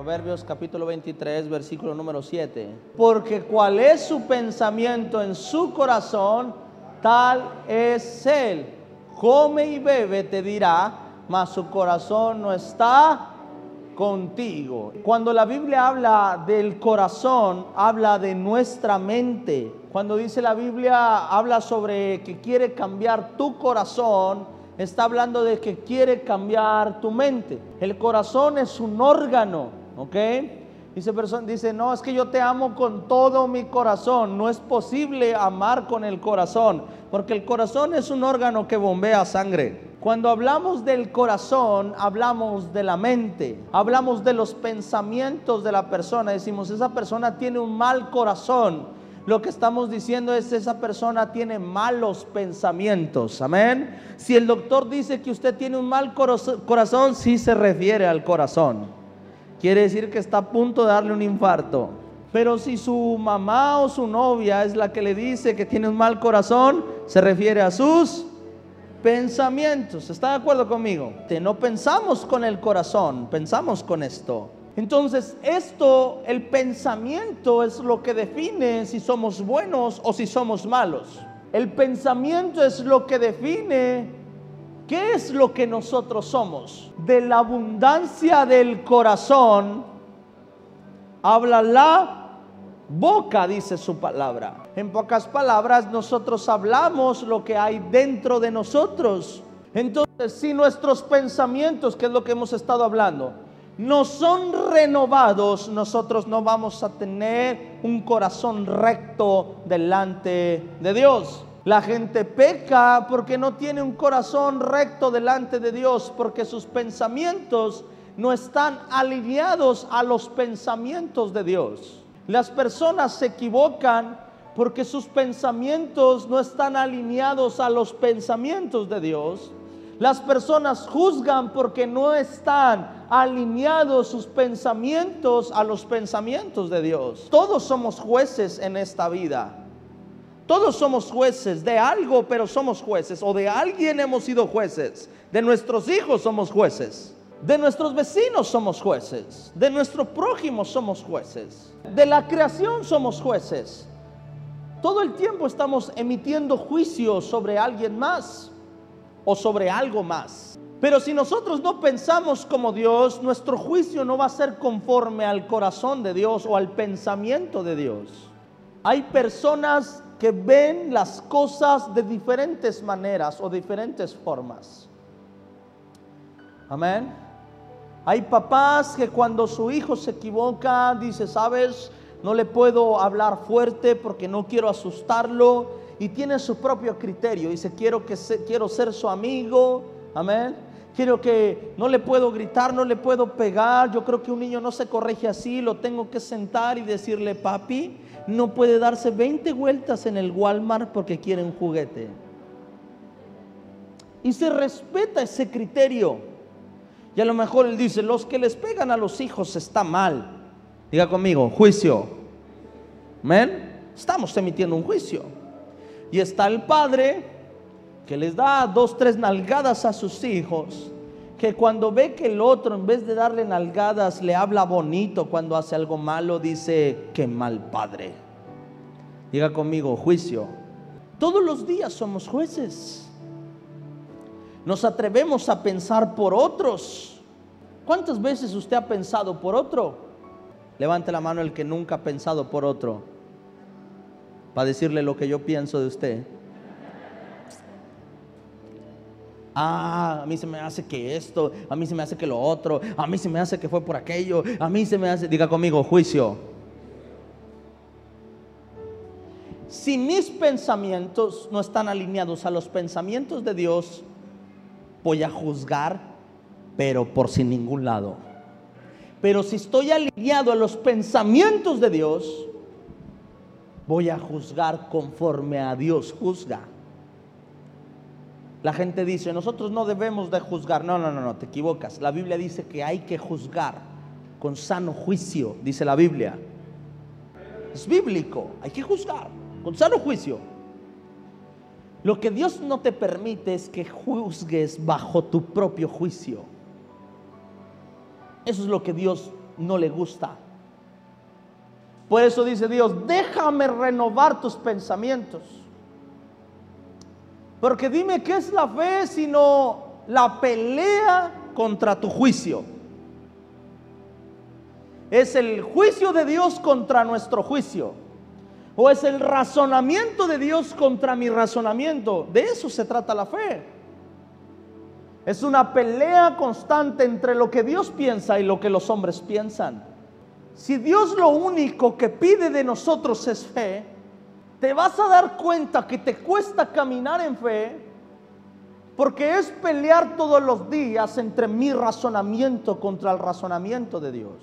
Proverbios capítulo 23, versículo número 7. Porque cuál es su pensamiento en su corazón, tal es él. Come y bebe, te dirá, mas su corazón no está contigo. Cuando la Biblia habla del corazón, habla de nuestra mente. Cuando dice la Biblia, habla sobre que quiere cambiar tu corazón, está hablando de que quiere cambiar tu mente. El corazón es un órgano, ¿ok? Dice, persona, dice, no, es que yo te amo con todo mi corazón. No es posible amar con el corazón, porque el corazón es un órgano que bombea sangre. Cuando hablamos del corazón, hablamos de la mente, hablamos de los pensamientos de la persona. Decimos, esa persona tiene un mal corazón. Lo que estamos diciendo es, esa persona tiene malos pensamientos. Amén. Si el doctor dice que usted tiene un mal corazón, sí se refiere al corazón. Quiere decir que está a punto de darle un infarto. Pero si su mamá o su novia es la que le dice que tiene un mal corazón, se refiere a sus pensamientos. ¿Está de acuerdo conmigo? No pensamos con el corazón, pensamos con esto. Entonces, esto, el pensamiento es lo que define si somos buenos o si somos malos. El pensamiento es lo que define qué es lo que nosotros somos. De la abundancia del corazón habla la boca, dice su palabra. En pocas palabras, nosotros hablamos lo que hay dentro de nosotros. Entonces, si nuestros pensamientos, que es lo que hemos estado hablando, no son renovados, nosotros no vamos a tener un corazón recto delante de Dios. La gente peca porque no tiene un corazón recto delante de Dios, porque sus pensamientos no están alineados a los pensamientos de Dios. Las personas se equivocan porque sus pensamientos no están alineados a los pensamientos de Dios. Las personas juzgan porque no están alineados sus pensamientos a los pensamientos de Dios. Todos somos jueces en esta vida. Todos somos jueces de algo, pero somos jueces. O de alguien hemos sido jueces. De nuestros hijos somos jueces. De nuestros vecinos somos jueces. De nuestro prójimo somos jueces. De la creación somos jueces. Todo el tiempo estamos emitiendo juicios sobre alguien más o sobre algo más. Pero si nosotros no pensamos como Dios, nuestro juicio no va a ser conforme al corazón de Dios o al pensamiento de Dios. Hay personas que ven las cosas de diferentes maneras o diferentes formas. Amén. Hay papás que cuando su hijo se equivoca, dice, sabes, no le puedo hablar fuerte porque no quiero asustarlo. Y tiene su propio criterio. Dice, quiero, que quiero ser su amigo. Amén. Quiero que no le puedo gritar, no le puedo pegar. Yo creo que un niño no se corrige así. Lo tengo que sentar y decirle, papi, no puede darse 20 vueltas en el Walmart porque quiere un juguete. Y se respeta ese criterio. Y a lo mejor él dice, los que les pegan a los hijos está mal. Diga conmigo, juicio. ¿Men? Estamos emitiendo un juicio. Y está el padre que les da dos, tres nalgadas a sus hijos, que cuando ve que el otro en vez de darle nalgadas le habla bonito cuando hace algo malo, dice, qué mal padre. Diga conmigo, juicio. Todos los días somos jueces. Nos atrevemos a pensar por otros. ¿Cuántas veces usted ha pensado por otro? Levante la mano el que nunca ha pensado por otro. Para decirle lo que yo pienso de usted. Ah, a mí se me hace que esto, a mí se me hace que lo otro, a mí se me hace que fue por aquello, a mí se me hace, diga conmigo, juicio. Si mis pensamientos no están alineados a los pensamientos de Dios, voy a juzgar, pero por sin ningún lado. Pero si estoy alineado a los pensamientos de Dios, voy a juzgar conforme a Dios juzga. La gente dice, nosotros no debemos de juzgar. No, no, no, no, te equivocas. La Biblia dice que hay que juzgar con sano juicio, dice la Biblia. Es bíblico, hay que juzgar con sano juicio. Lo que Dios no te permite es que juzgues bajo tu propio juicio. Eso es lo que Dios no le gusta. Por eso dice Dios, déjame renovar tus pensamientos. Porque dime qué es la fe sino la pelea contra tu juicio. Es el juicio de Dios contra nuestro juicio. O es el razonamiento de Dios contra mi razonamiento. De eso se trata la fe. Es una pelea constante entre lo que Dios piensa y lo que los hombres piensan. Si Dios lo único que pide de nosotros es fe, te vas a dar cuenta que te cuesta caminar en fe porque es pelear todos los días entre mi razonamiento contra el razonamiento de Dios.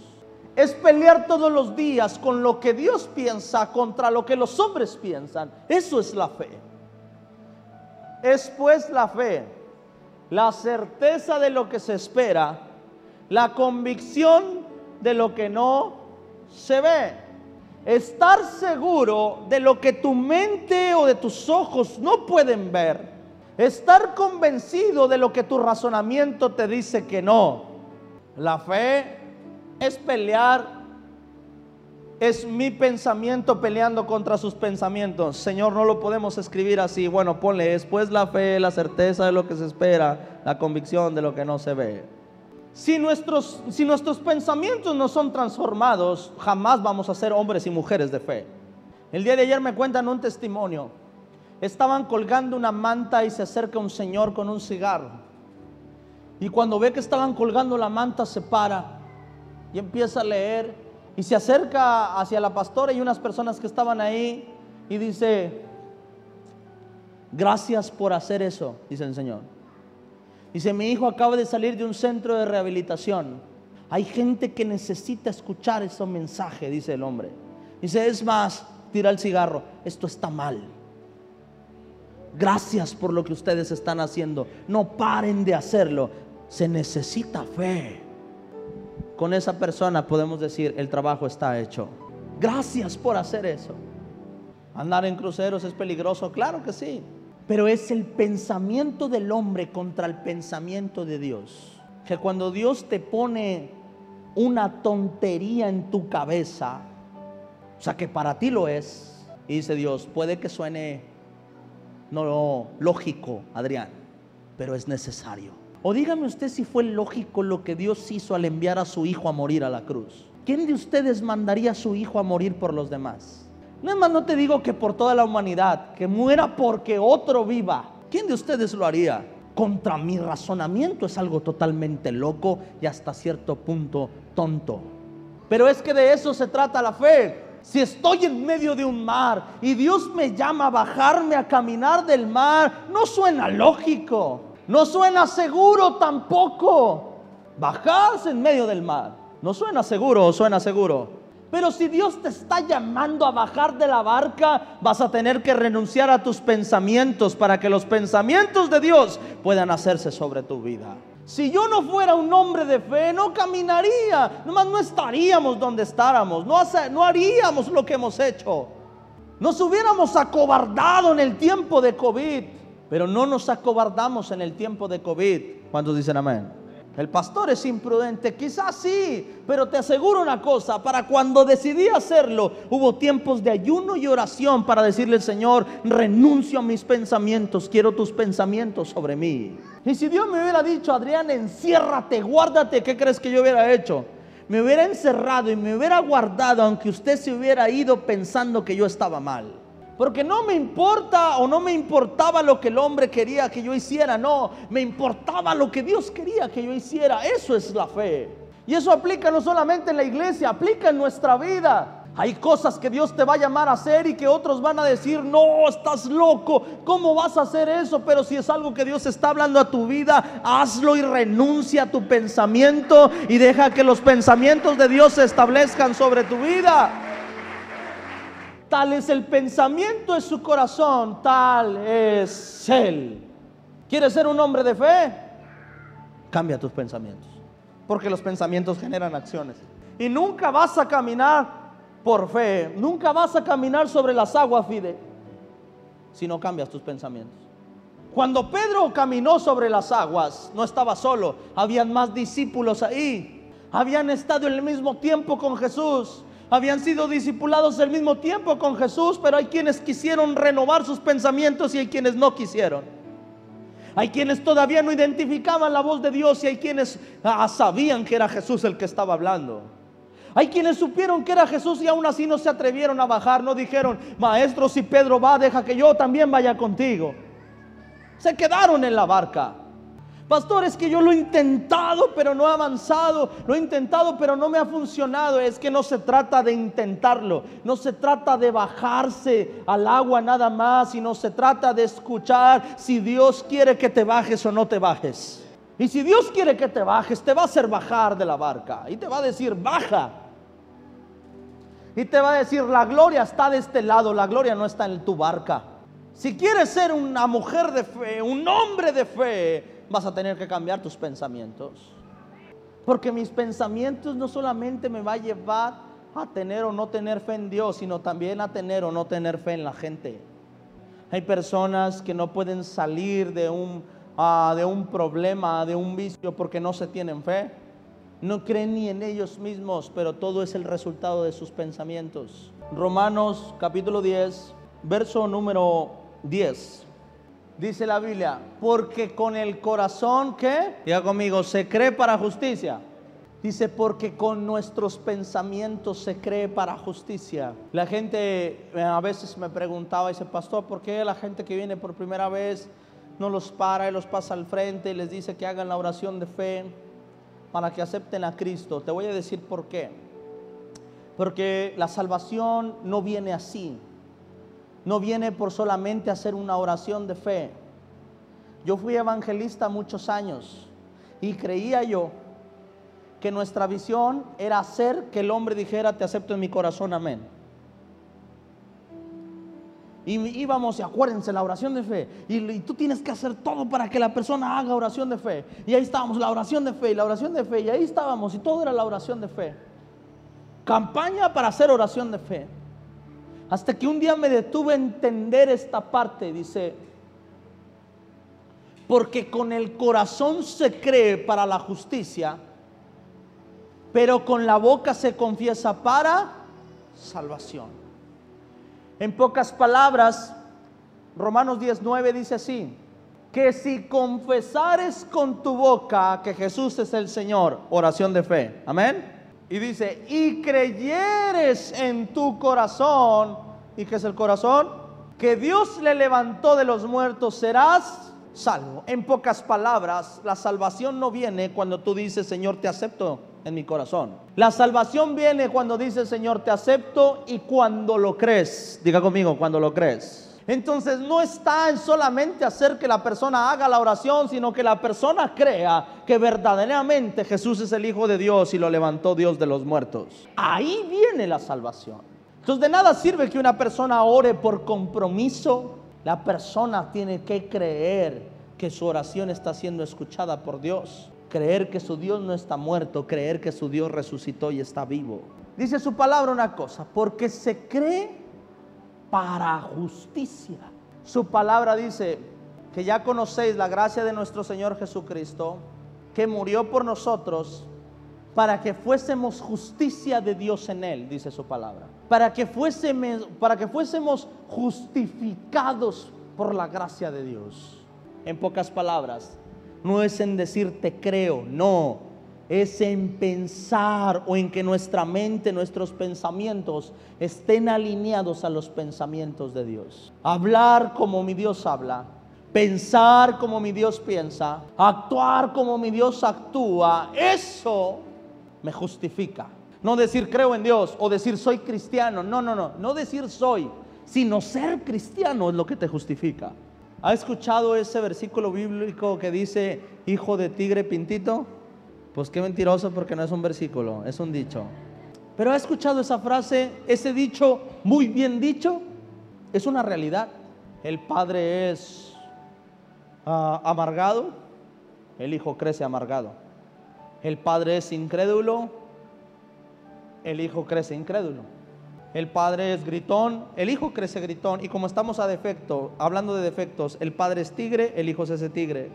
Es pelear todos los días con lo que Dios piensa contra lo que los hombres piensan. Eso es la fe. Es pues la fe, la certeza de lo que se espera, la convicción de lo que no se ve estar seguro de lo que tu mente o de tus ojos no pueden ver, estar convencido de lo que tu razonamiento te dice que no. La fe es pelear, es mi pensamiento peleando contra sus pensamientos. Señor, no lo podemos escribir así. Bueno, ponle después la fe, la certeza de lo que se espera, la convicción de lo que no se ve. Si nuestros, si nuestros pensamientos no son transformados, jamás vamos a ser hombres y mujeres de fe. El día de ayer me cuentan un testimonio. Estaban colgando una manta y se acerca un señor con un cigarro. Y cuando ve que estaban colgando la manta, se para y empieza a leer. Y se acerca hacia la pastora y unas personas que estaban ahí y dice, gracias por hacer eso, dice el Señor. Dice, mi hijo acaba de salir de un centro de rehabilitación. Hay gente que necesita escuchar ese mensaje, dice el hombre. Dice, es más, tira el cigarro, esto está mal. Gracias por lo que ustedes están haciendo. No paren de hacerlo. Se necesita fe. Con esa persona podemos decir, el trabajo está hecho. Gracias por hacer eso. Andar en cruceros es peligroso, claro que sí pero es el pensamiento del hombre contra el pensamiento de Dios. Que cuando Dios te pone una tontería en tu cabeza, o sea que para ti lo es, y dice Dios, puede que suene no lógico, Adrián, pero es necesario. O dígame usted si fue lógico lo que Dios hizo al enviar a su hijo a morir a la cruz. ¿Quién de ustedes mandaría a su hijo a morir por los demás? No es más, no te digo que por toda la humanidad, que muera porque otro viva. ¿Quién de ustedes lo haría? Contra mi razonamiento es algo totalmente loco y hasta cierto punto tonto. Pero es que de eso se trata la fe. Si estoy en medio de un mar y Dios me llama a bajarme a caminar del mar, no suena lógico, no suena seguro tampoco. Bajarse en medio del mar, ¿no suena seguro o suena seguro? Pero si Dios te está llamando a bajar de la barca, vas a tener que renunciar a tus pensamientos para que los pensamientos de Dios puedan hacerse sobre tu vida. Si yo no fuera un hombre de fe, no caminaría, nomás no estaríamos donde estáramos, no, no haríamos lo que hemos hecho. Nos hubiéramos acobardado en el tiempo de COVID, pero no nos acobardamos en el tiempo de COVID. ¿Cuántos dicen amén? El pastor es imprudente, quizás sí, pero te aseguro una cosa, para cuando decidí hacerlo, hubo tiempos de ayuno y oración para decirle, Señor, renuncio a mis pensamientos, quiero tus pensamientos sobre mí. Y si Dios me hubiera dicho, Adrián, enciérrate, guárdate, ¿qué crees que yo hubiera hecho? Me hubiera encerrado y me hubiera guardado, aunque usted se hubiera ido pensando que yo estaba mal. Porque no me importa o no me importaba lo que el hombre quería que yo hiciera, no, me importaba lo que Dios quería que yo hiciera. Eso es la fe. Y eso aplica no solamente en la iglesia, aplica en nuestra vida. Hay cosas que Dios te va a llamar a hacer y que otros van a decir, no, estás loco, ¿cómo vas a hacer eso? Pero si es algo que Dios está hablando a tu vida, hazlo y renuncia a tu pensamiento y deja que los pensamientos de Dios se establezcan sobre tu vida. Tal es el pensamiento de su corazón, tal es él. ¿Quieres ser un hombre de fe? Cambia tus pensamientos. Porque los pensamientos generan acciones. Y nunca vas a caminar por fe. Nunca vas a caminar sobre las aguas, Fide. Si no cambias tus pensamientos. Cuando Pedro caminó sobre las aguas, no estaba solo. Habían más discípulos ahí. habían estado en el mismo tiempo con Jesús, habían sido discipulados al mismo tiempo con Jesús, pero hay quienes quisieron renovar sus pensamientos y hay quienes no quisieron. Hay quienes todavía no identificaban la voz de Dios y hay quienes ah, sabían que era Jesús el que estaba hablando. Hay quienes supieron que era Jesús y aún así no se atrevieron a bajar, no dijeron, maestro, si Pedro va, deja que yo también vaya contigo. Se quedaron en la barca. Pastor, es que yo lo he intentado, pero no he avanzado. Lo he intentado, pero no me ha funcionado. Es que no se trata de intentarlo. No se trata de bajarse al agua nada más, sino se trata de escuchar si Dios quiere que te bajes o no te bajes. Y si Dios quiere que te bajes, te va a hacer bajar de la barca. Y te va a decir, baja. Y te va a decir, la gloria está de este lado, la gloria no está en tu barca. Si quieres ser una mujer de fe, un hombre de fe, vas a tener que cambiar tus pensamientos. Porque mis pensamientos no solamente me va a llevar a tener o no tener fe en Dios, sino también a tener o no tener fe en la gente. Hay personas que no pueden salir de un, ah, de un problema, de un vicio, porque no se tienen fe. No creen ni en ellos mismos, pero todo es el resultado de sus pensamientos. Romanos capítulo 10, verso número 10. Dice la Biblia, porque con el corazón que, diga conmigo, se cree para justicia. Dice, porque con nuestros pensamientos se cree para justicia. La gente eh, a veces me preguntaba, dice, pastor, ¿por qué la gente que viene por primera vez no los para y los pasa al frente y les dice que hagan la oración de fe para que acepten a Cristo? Te voy a decir por qué. Porque la salvación no viene así no viene por solamente hacer una oración de fe. Yo fui evangelista muchos años y creía yo que nuestra visión era hacer que el hombre dijera, te acepto en mi corazón, amén. Y íbamos, y acuérdense, la oración de fe. Y, tú tienes que hacer todo para que la persona haga oración de fe. Y ahí estábamos, la oración de fe, y la oración de fe. Y ahí estábamos, y todo era la oración de fe. Campaña para hacer oración de fe. Hasta que un día me detuve a entender esta parte, dice, porque con el corazón se cree para la justicia, pero con la boca se confiesa para salvación. En pocas palabras, Romanos 19 dice así, que si confesares con tu boca que Jesús es el Señor, oración de fe, amén y dice, y creyeres en tu corazón, ¿y qué es el corazón? Que Dios le levantó de los muertos, serás salvo. En pocas palabras, la salvación no viene cuando tú dices, Señor, te acepto en mi corazón. La salvación viene cuando dices, Señor, te acepto y cuando lo crees. Diga conmigo, cuando lo crees. Entonces no está en solamente hacer que la persona haga la oración, sino que la persona crea que verdaderamente Jesús es el Hijo de Dios y lo levantó Dios de los muertos. Ahí viene la salvación. Entonces de nada sirve que una persona ore por compromiso. La persona tiene que creer que su oración está siendo escuchada por Dios. Creer que su Dios no está muerto, creer que su Dios resucitó y está vivo. Dice su palabra una cosa, porque se cree para justicia. Su palabra dice que ya conocéis la gracia de nuestro Señor Jesucristo, que murió por nosotros para que fuésemos justicia de Dios en Él, dice su palabra. Para que fuésemos, para que fuésemos justificados por la gracia de Dios. En pocas palabras, no es en decir te creo, no, es en pensar o en que nuestra mente, nuestros pensamientos estén alineados a los pensamientos de Dios. Hablar como mi Dios habla, pensar como mi Dios piensa, actuar como mi Dios actúa, eso me justifica. No decir creo en Dios o decir soy cristiano, no, no, no, no decir soy, sino ser cristiano es lo que te justifica. ¿Ha escuchado ese versículo bíblico que dice hijo de tigre pintito? Pues qué mentiroso porque no es un versículo, es un dicho. Pero ha escuchado esa frase, ese dicho muy bien dicho, es una realidad. El padre es ah, amargado, el hijo crece amargado. El padre es incrédulo, el hijo crece incrédulo. El padre es gritón, el hijo crece gritón. Y como estamos a defecto, hablando de defectos, el padre es tigre, el hijo es ese tigre.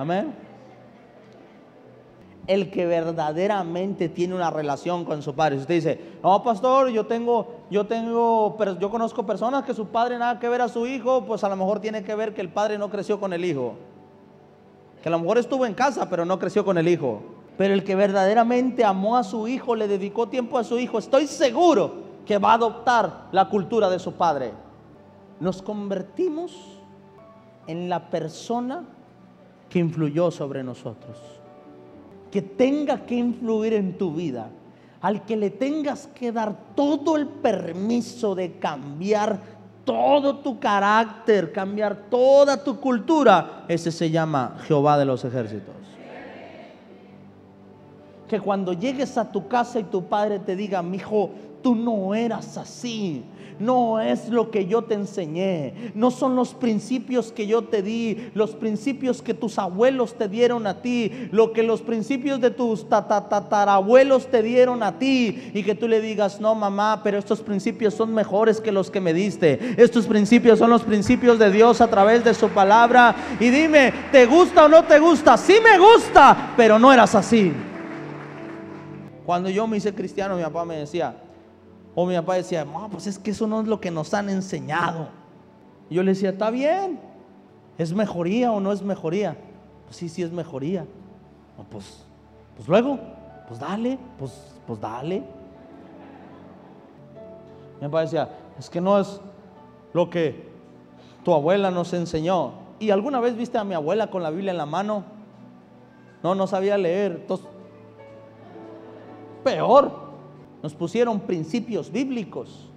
Amén. el que verdaderamente tiene una relación con su padre. Si usted dice, no, pastor, yo tengo, yo tengo, yo conozco personas que su padre nada que ver a su hijo, pues a lo mejor tiene que ver que el padre no creció con el hijo. Que a lo mejor estuvo en casa, pero no creció con el hijo. Pero el que verdaderamente amó a su hijo, le dedicó tiempo a su hijo, estoy seguro que va a adoptar la cultura de su padre. Nos convertimos en la persona que influyó sobre nosotros. Que tenga que influir en tu vida. Al que le tengas que dar todo el permiso de cambiar todo tu carácter, cambiar toda tu cultura, ese se llama Jehová de los ejércitos. Que cuando llegues a tu casa y tu padre te diga, mi hijo, tú no eras así, no es lo que yo te enseñé, no son los principios que yo te di, los principios que tus abuelos te dieron a ti, lo que los principios de tus tatarabuelos te dieron a ti. Y que tú le digas, no mamá, pero estos principios son mejores que los que me diste, estos principios son los principios de Dios a través de su palabra. Y dime, ¿te gusta o no te gusta? Sí me gusta, pero no eras así. Cuando yo me hice cristiano, mi papá me decía, o mi papá decía, no, pues es que eso no es lo que nos han enseñado. Y yo le decía, está bien, ¿es mejoría o no es mejoría? Pues sí, sí es mejoría. pues, pues luego, pues dale, pues, pues dale. Mi papá decía, es que no es lo que tu abuela nos enseñó. ¿Y alguna vez viste a mi abuela con la Biblia en la mano? No, no sabía leer. Entonces, peor. Nos pusieron principios bíblicos.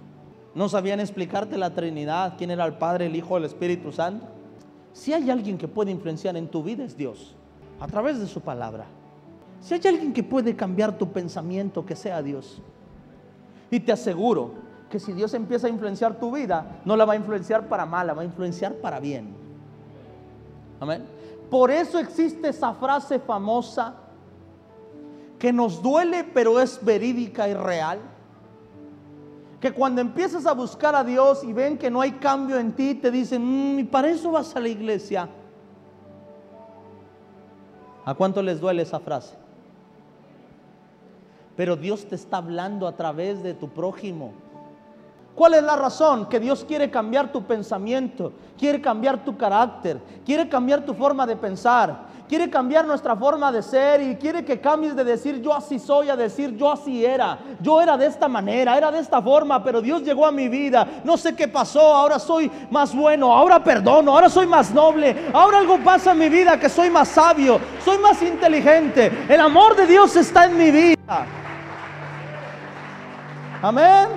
No sabían explicarte la Trinidad, quién era el Padre, el Hijo, el Espíritu Santo. Si hay alguien que puede influenciar en tu vida es Dios, a través de su palabra. Si hay alguien que puede cambiar tu pensamiento, que sea Dios. Y te aseguro que si Dios empieza a influenciar tu vida, no la va a influenciar para mal, la va a influenciar para bien. Amén. Por eso existe esa frase famosa que nos duele pero es verídica y real. Que cuando empiezas a buscar a Dios y ven que no hay cambio en ti, te dicen, mm, ¿y para eso vas a la iglesia? ¿A cuánto les duele esa frase? Pero Dios te está hablando a través de tu prójimo. ¿Cuál es la razón? Que Dios quiere cambiar tu pensamiento, quiere cambiar tu carácter, quiere cambiar tu forma de pensar, quiere cambiar nuestra forma de ser y quiere que cambies de decir yo así soy a decir yo así era. Yo era de esta manera, era de esta forma, pero Dios llegó a mi vida. No sé qué pasó, ahora soy más bueno, ahora perdono, ahora soy más noble, ahora algo pasa en mi vida que soy más sabio, soy más inteligente. El amor de Dios está en mi vida. Amén.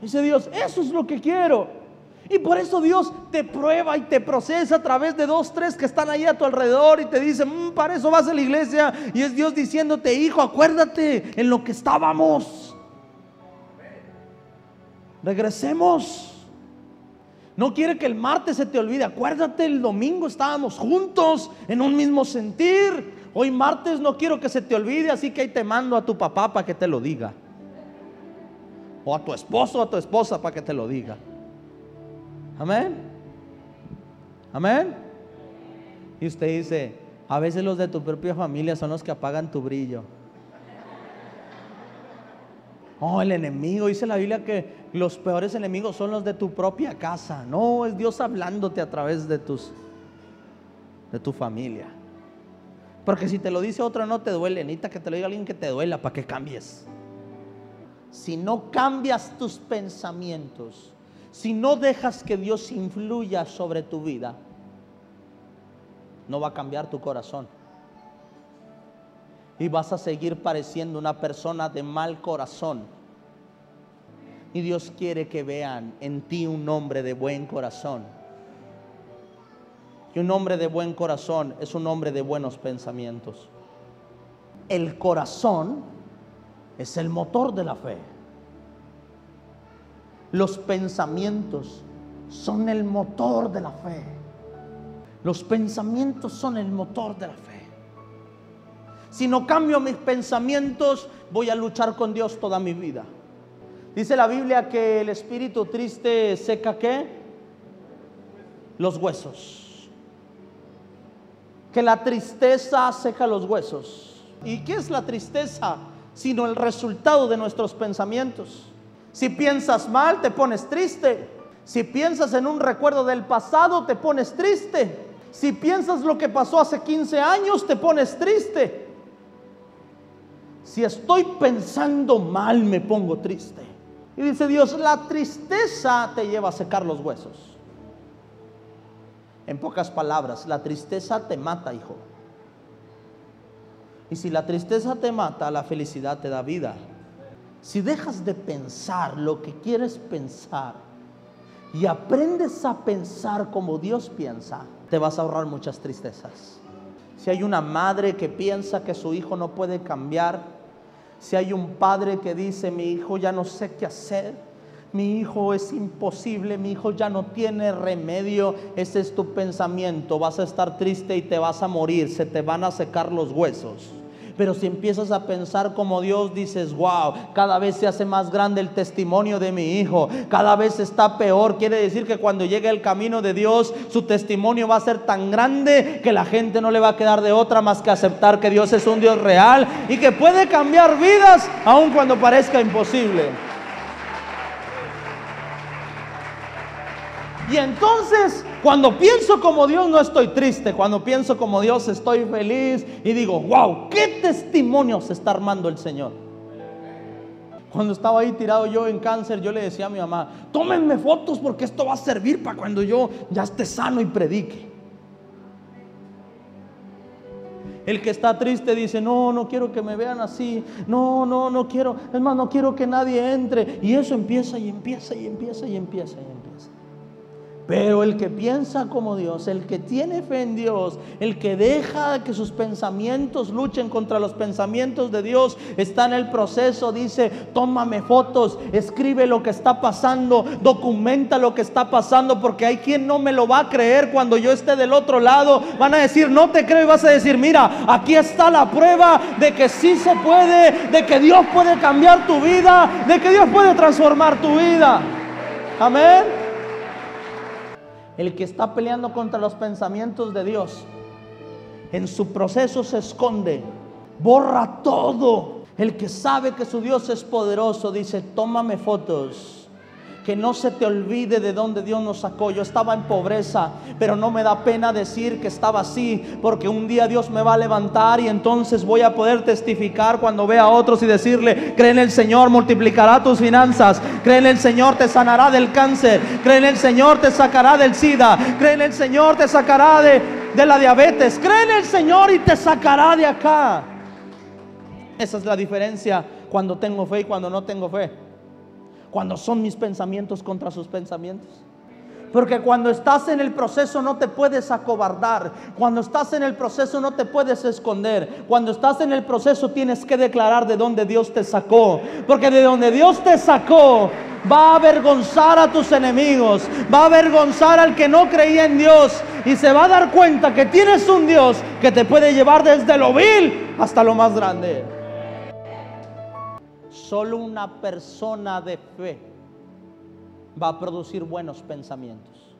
Dice Dios, eso es lo que quiero. Y por eso Dios te prueba y te procesa a través de dos, tres que están ahí a tu alrededor y te dicen, mm, para eso vas a la iglesia. Y es Dios diciéndote, hijo, acuérdate en lo que estábamos. Regresemos. No quiere que el martes se te olvide. Acuérdate, el domingo estábamos juntos en un mismo sentir. Hoy martes no quiero que se te olvide, así que ahí te mando a tu papá para que te lo diga. O a tu esposo o a tu esposa para que te lo diga. Amén. Amén. Y usted dice, a veces los de tu propia familia son los que apagan tu brillo. Oh, el enemigo, dice la Biblia que los peores enemigos son los de tu propia casa. No, es Dios hablándote a través de tus de tu familia. Porque si te lo dice otro no te duele, necesita que te lo diga alguien que te duela para que cambies. Si no cambias tus pensamientos, si no dejas que Dios influya sobre tu vida, no va a cambiar tu corazón. Y vas a seguir pareciendo una persona de mal corazón. Y Dios quiere que vean en ti un hombre de buen corazón. Y un hombre de buen corazón es un hombre de buenos pensamientos. El corazón es el motor de la fe. Los pensamientos son el motor de la fe. Los pensamientos son el motor de la fe. Si no cambio mis pensamientos, voy a luchar con Dios toda mi vida. Dice la Biblia que el espíritu triste seca qué? Los huesos. que la tristeza seca los huesos. ¿Y qué es la tristeza? Sino el resultado de nuestros pensamientos. Si piensas mal, te pones triste. Si piensas en un recuerdo del pasado, te pones triste. Si piensas lo que pasó hace 15 años, te pones triste. Si estoy pensando mal, me pongo triste. Y dice Dios, la tristeza te lleva a secar los huesos. En pocas palabras, la tristeza te mata, hijo. Y si la tristeza te mata, la felicidad te da vida. Si dejas de pensar lo que quieres pensar y aprendes a pensar como Dios piensa, te vas a ahorrar muchas tristezas. Si hay una madre que piensa que su hijo no puede cambiar, si hay un padre que dice, mi hijo ya no sé qué hacer, mi hijo es imposible, mi hijo ya no tiene remedio, ese es tu pensamiento, vas a estar triste y te vas a morir, se te van a secar los huesos. Pero si empiezas a pensar como Dios, dices, wow, cada vez se hace más grande el testimonio de mi hijo, cada vez está peor. Quiere decir que cuando llegue el camino de Dios, su testimonio va a ser tan grande que la gente no le va a quedar de otra más que aceptar que Dios es un Dios real y que puede cambiar vidas aun cuando parezca imposible. Y entonces, cuando pienso como Dios, no estoy triste. Cuando pienso como Dios, estoy feliz y digo, wow, qué testimonio se está armando el Señor. Cuando estaba ahí tirado yo en cáncer, yo le decía a mi mamá, tómenme fotos porque esto va a servir para cuando yo ya esté sano y predique. El que está triste dice, no, no quiero que me vean así, no, no, no quiero, es más, no quiero que nadie entre. Y eso empieza y empieza y empieza y empieza y empieza. Pero el que piensa como Dios, el que tiene fe en Dios, el que deja que sus pensamientos luchen contra los pensamientos de Dios, está en el proceso, dice, tómame fotos, escribe lo que está pasando, documenta lo que está pasando, porque hay quien no me lo va a creer cuando yo esté del otro lado. Van a decir, no te creo y vas a decir, mira, aquí está la prueba de que sí se puede, de que Dios puede cambiar tu vida, de que Dios puede transformar tu vida. Amén. El que está peleando contra los pensamientos de Dios, en su proceso se esconde, borra todo. El que sabe que su Dios es poderoso dice, tómame fotos que no se te olvide de dónde Dios nos sacó. Yo estaba en pobreza, pero no me da pena decir que estaba así, porque un día Dios me va a levantar y entonces voy a poder testificar cuando vea a otros y decirle, cree en el Señor, multiplicará tus finanzas, cree en el Señor, te sanará del cáncer, cree en el Señor, te sacará del SIDA, cree en el Señor, te sacará de, de la diabetes, cree en el Señor y te sacará de acá. Esa es la diferencia cuando tengo fe y cuando no tengo fe cuando son mis pensamientos contra sus pensamientos. Porque cuando estás en el proceso no te puedes acobardar. Cuando estás en el proceso no te puedes esconder. Cuando estás en el proceso tienes que declarar de dónde Dios te sacó. Porque de donde Dios te sacó va a avergonzar a tus enemigos. Va a avergonzar al que no creía en Dios. Y se va a dar cuenta que tienes un Dios que te puede llevar desde lo vil hasta lo más grande. Solo una persona de fe va a producir buenos pensamientos.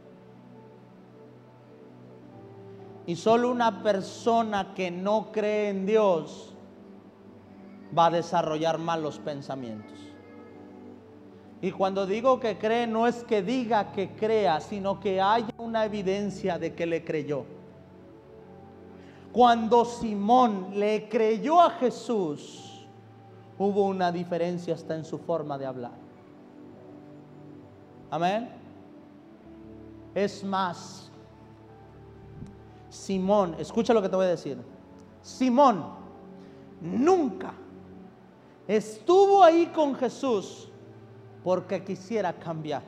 Y solo una persona que no cree en Dios va a desarrollar malos pensamientos. Y cuando digo que cree, no es que diga que crea, sino que haya una evidencia de que le creyó. Cuando Simón le creyó a Jesús, hubo una diferencia hasta en su forma de hablar. Amén. Es más, Simón, escucha lo que te voy a decir. Simón nunca estuvo ahí con Jesús porque quisiera cambiar.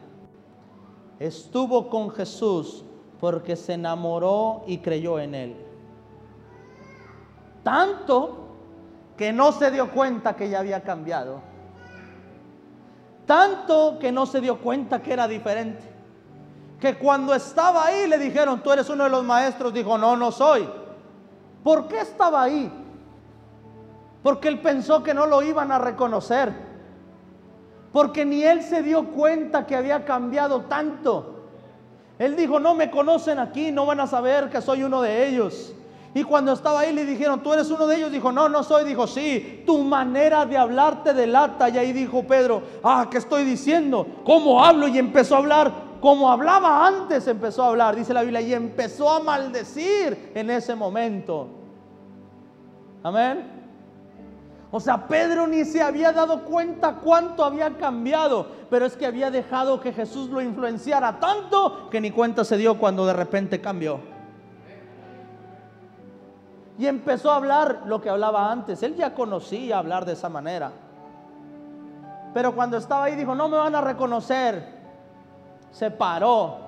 Estuvo con Jesús porque se enamoró y creyó en él. Tanto que no se dio cuenta que ya había cambiado. Tanto que no se dio cuenta que era diferente. Que cuando estaba ahí le dijeron, tú eres uno de los maestros, dijo, no, no soy. ¿Por qué estaba ahí? Porque él pensó que no lo iban a reconocer. Porque ni él se dio cuenta que había cambiado tanto. Él dijo, no me conocen aquí, no van a saber que soy uno de ellos. Y cuando estaba ahí le dijeron, tú eres uno de ellos. Dijo, no, no soy. Dijo, sí, tu manera de hablar te delata. Y ahí dijo Pedro, ah, ¿qué estoy diciendo? ¿Cómo hablo? Y empezó a hablar como hablaba antes, empezó a hablar, dice la Biblia, y empezó a maldecir en ese momento. Amén. O sea, Pedro ni se había dado cuenta cuánto había cambiado, pero es que había dejado que Jesús lo influenciara tanto que ni cuenta se dio cuando de repente cambió. Y empezó a hablar lo que hablaba antes. Él ya conocía hablar de esa manera. Pero cuando estaba ahí dijo, no me van a reconocer. Se paró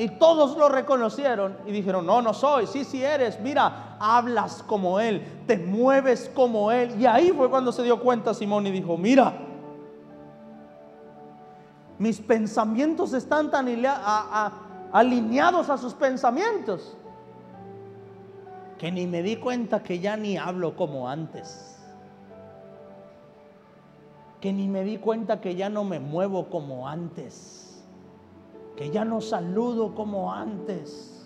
y todos lo reconocieron y dijeron, no, no soy, sí, sí eres, mira, hablas como Él, te mueves como Él. Y ahí fue cuando se dio cuenta Simón y dijo, mira, mis pensamientos están tan alineados a sus pensamientos que ni me di cuenta que ya ni hablo como antes. Que ni me di cuenta que ya no me muevo como antes que ya no saludo como antes.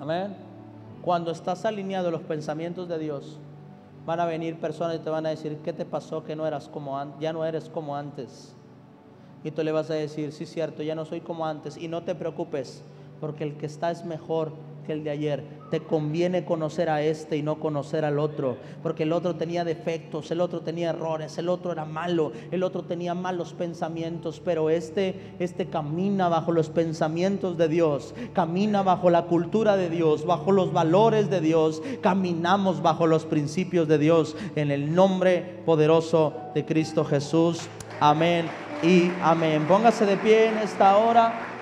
Amén. Cuando estás alineado los pensamientos de Dios, van a venir personas y te van a decir, ¿qué te pasó que no eras como ya no eres como antes? Y tú le vas a decir, sí, cierto, ya no soy como antes. Y no te preocupes, porque el que está es mejor que el de ayer. Te conviene conocer a este y no conocer al otro, porque el otro tenía defectos, el otro tenía errores, el otro era malo, el otro tenía malos pensamientos, pero este este camina bajo los pensamientos de Dios, camina bajo la cultura de Dios, bajo los valores de Dios, caminamos bajo los principios de Dios en el nombre poderoso de Cristo Jesús. Amén y amén. Póngase de pie en esta hora.